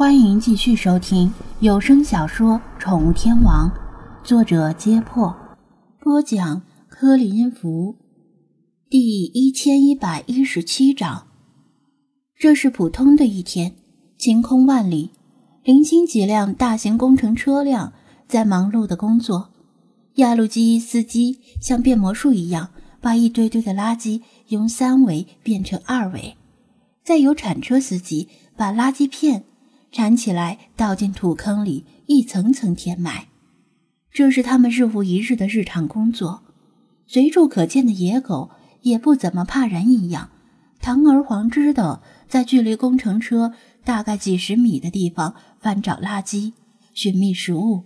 欢迎继续收听有声小说《宠物天王》，作者：揭破，播讲：柯里音符，第一千一百一十七章。这是普通的一天，晴空万里，零星几辆大型工程车辆在忙碌的工作。压路机司机像变魔术一样，把一堆堆的垃圾由三维变成二维，再由铲车司机把垃圾片。铲起来，倒进土坑里，一层层填埋。这是他们日复一日的日常工作。随处可见的野狗也不怎么怕人一样，堂而皇之的在距离工程车大概几十米的地方翻找垃圾、寻觅食物。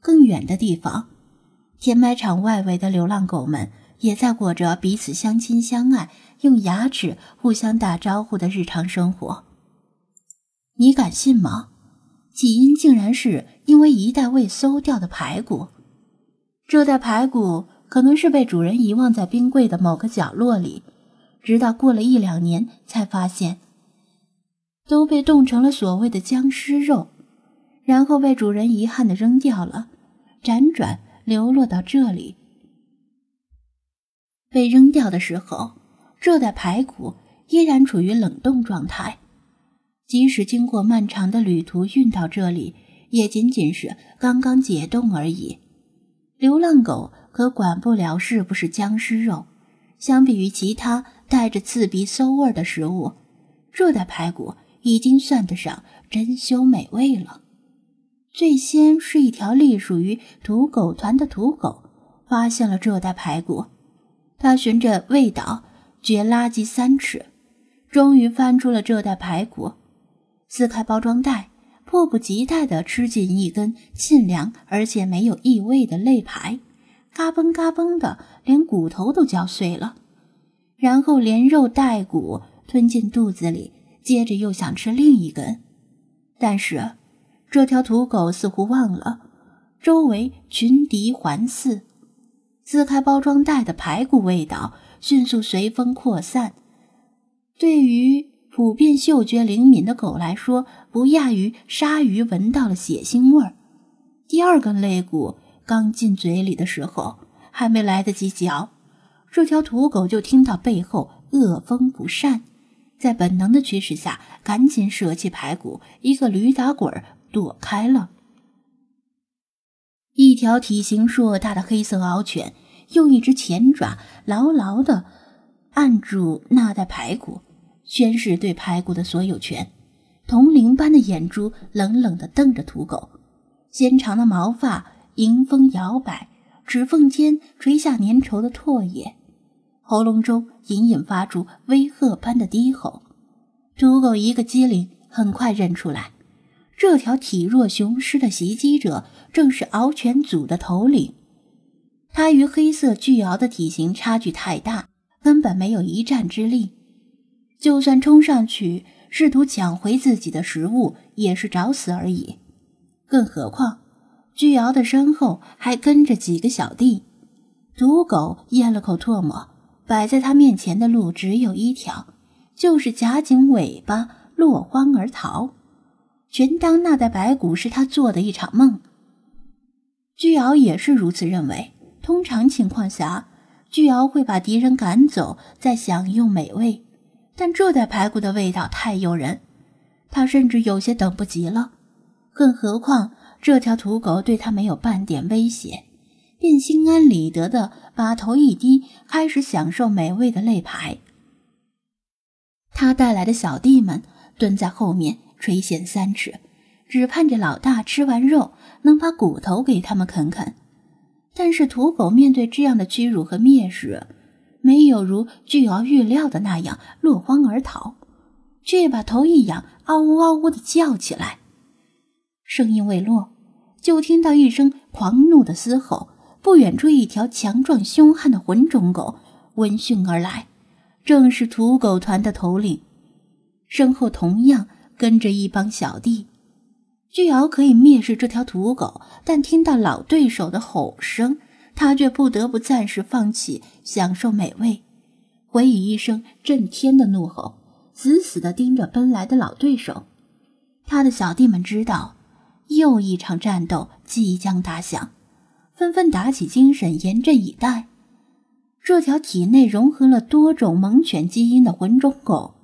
更远的地方，填埋场外围的流浪狗们也在过着彼此相亲相爱、用牙齿互相打招呼的日常生活。你敢信吗？起因竟然是因为一袋未馊掉的排骨。这袋排骨可能是被主人遗忘在冰柜的某个角落里，直到过了一两年才发现，都被冻成了所谓的僵尸肉，然后被主人遗憾的扔掉了，辗转流落到这里。被扔掉的时候，这袋排骨依然处于冷冻状态。即使经过漫长的旅途运到这里，也仅仅是刚刚解冻而已。流浪狗可管不了是不是僵尸肉。相比于其他带着刺鼻馊味的食物，这袋排骨已经算得上珍馐美味了。最先是一条隶属于土狗团的土狗发现了这袋排骨，它循着味道掘垃圾三尺，终于翻出了这袋排骨。撕开包装袋，迫不及待地吃进一根沁凉而且没有异味的肋排，嘎嘣嘎嘣的，连骨头都嚼碎了，然后连肉带骨吞进肚子里，接着又想吃另一根。但是，这条土狗似乎忘了，周围群敌环伺。撕开包装袋的排骨味道迅速随风扩散，对于。普遍嗅觉灵敏的狗来说，不亚于鲨鱼闻到了血腥味儿。第二根肋骨刚进嘴里的时候，还没来得及嚼，这条土狗就听到背后恶风不善，在本能的驱使下，赶紧舍弃排骨，一个驴打滚躲开了。一条体型硕大的黑色獒犬用一只前爪牢牢地按住那袋排骨。宣誓对排骨的所有权，铜铃般的眼珠冷冷地瞪着土狗，纤长的毛发迎风摇摆，指缝间垂下粘稠的唾液，喉咙中隐隐发出威吓般的低吼。土狗一个机灵，很快认出来，这条体弱雄狮的袭击者正是獒犬组的头领。他与黑色巨獒的体型差距太大，根本没有一战之力。就算冲上去试图抢回自己的食物，也是找死而已。更何况，巨鳌的身后还跟着几个小弟。土狗咽了口唾沫，摆在他面前的路只有一条，就是夹紧尾巴落荒而逃，全当那袋白骨是他做的一场梦。巨鳌也是如此认为。通常情况下，巨鳌会把敌人赶走，再享用美味。但这袋排骨的味道太诱人，他甚至有些等不及了。更何况这条土狗对他没有半点威胁，便心安理得的把头一低，开始享受美味的肋排。他带来的小弟们蹲在后面垂涎三尺，只盼着老大吃完肉能把骨头给他们啃啃。但是土狗面对这样的屈辱和蔑视。没有如巨鳌预料的那样落荒而逃，却把头一仰，嗷呜嗷呜的叫起来。声音未落，就听到一声狂怒的嘶吼。不远处，一条强壮凶悍的混种狗闻讯而来，正是土狗团的头领。身后同样跟着一帮小弟。巨鳌可以蔑视这条土狗，但听到老对手的吼声。他却不得不暂时放弃享受美味，回以一声震天的怒吼，死死地盯着奔来的老对手。他的小弟们知道，又一场战斗即将打响，纷纷打起精神，严阵以待。这条体内融合了多种猛犬基因的混种狗，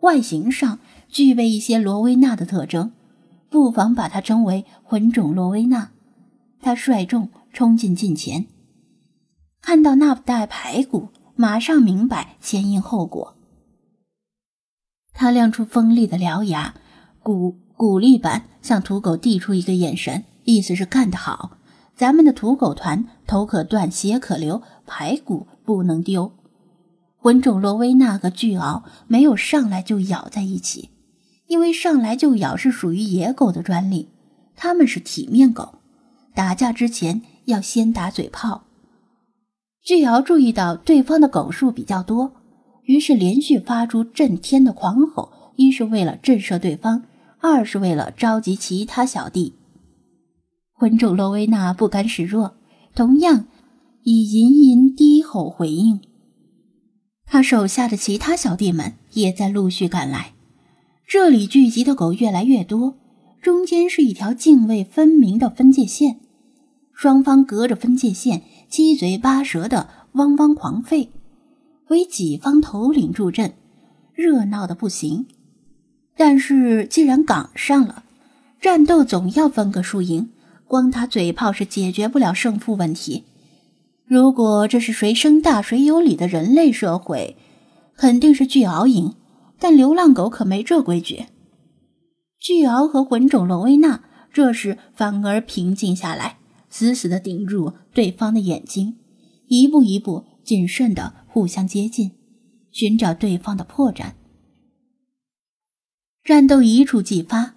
外形上具备一些罗威纳的特征，不妨把它称为混种罗威纳。他率众冲进近前，看到那袋排骨，马上明白前因后果。他亮出锋利的獠牙，鼓鼓励般向土狗递出一个眼神，意思是干得好。咱们的土狗团头可断，血可流，排骨不能丢。魂种罗威那个巨鳌没有上来就咬在一起，因为上来就咬是属于野狗的专利，他们是体面狗，打架之前要先打嘴炮。巨瑶注意到对方的狗数比较多。于是连续发出震天的狂吼，一是为了震慑对方，二是为了召集其他小弟。魂主罗威纳不甘示弱，同样以吟吟低吼回应。他手下的其他小弟们也在陆续赶来。这里聚集的狗越来越多，中间是一条泾渭分明的分界线，双方隔着分界线，七嘴八舌的汪汪狂吠。为己方头领助阵，热闹的不行。但是既然赶上了，战斗总要分个输赢，光打嘴炮是解决不了胜负问题。如果这是谁生大谁有理的人类社会，肯定是巨鳌赢。但流浪狗可没这规矩。巨鳌和混种罗威纳这时反而平静下来，死死地盯住对方的眼睛，一步一步谨慎地。互相接近，寻找对方的破绽。战斗一触即发，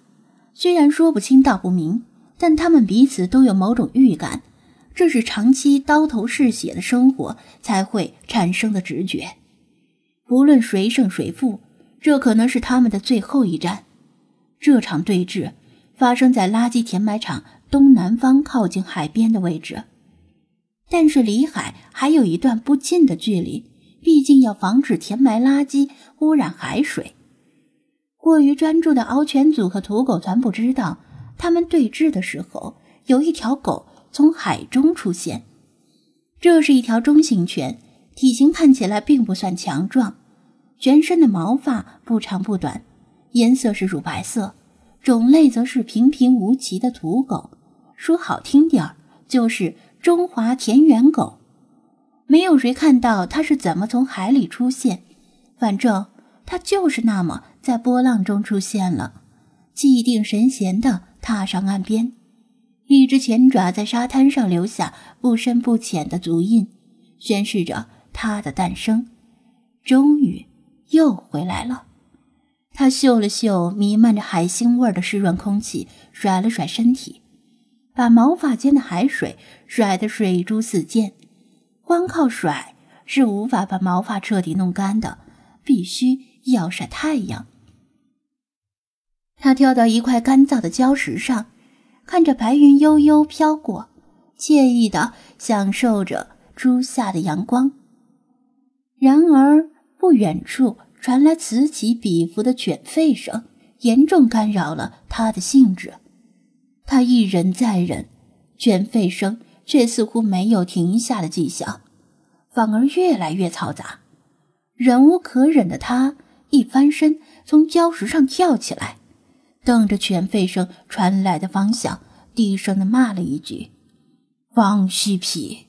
虽然说不清道不明，但他们彼此都有某种预感，这是长期刀头嗜血的生活才会产生的直觉。不论谁胜谁负，这可能是他们的最后一战。这场对峙发生在垃圾填埋场东南方靠近海边的位置。但是离海还有一段不近的距离，毕竟要防止填埋垃圾污染海水。过于专注的獒犬组和土狗团不知道，他们对峙的时候，有一条狗从海中出现。这是一条中型犬，体型看起来并不算强壮，全身的毛发不长不短，颜色是乳白色，种类则是平平无奇的土狗。说好听点儿，就是。中华田园狗，没有谁看到它是怎么从海里出现，反正它就是那么在波浪中出现了，气定神闲地踏上岸边，一只前爪在沙滩上留下不深不浅的足印，宣示着它的诞生，终于又回来了。它嗅了嗅弥漫着海腥味的湿润空气，甩了甩身体。把毛发间的海水甩得水珠四溅，光靠甩是无法把毛发彻底弄干的，必须要晒太阳。他跳到一块干燥的礁石上，看着白云悠悠飘过，惬意地享受着初夏的阳光。然而，不远处传来此起彼伏的犬吠声，严重干扰了他的兴致。他一忍再忍，犬吠声却似乎没有停下的迹象，反而越来越嘈杂。忍无可忍的他一翻身，从礁石上跳起来，瞪着犬吠声传来的方向，低声的骂了一句：“放虚皮。”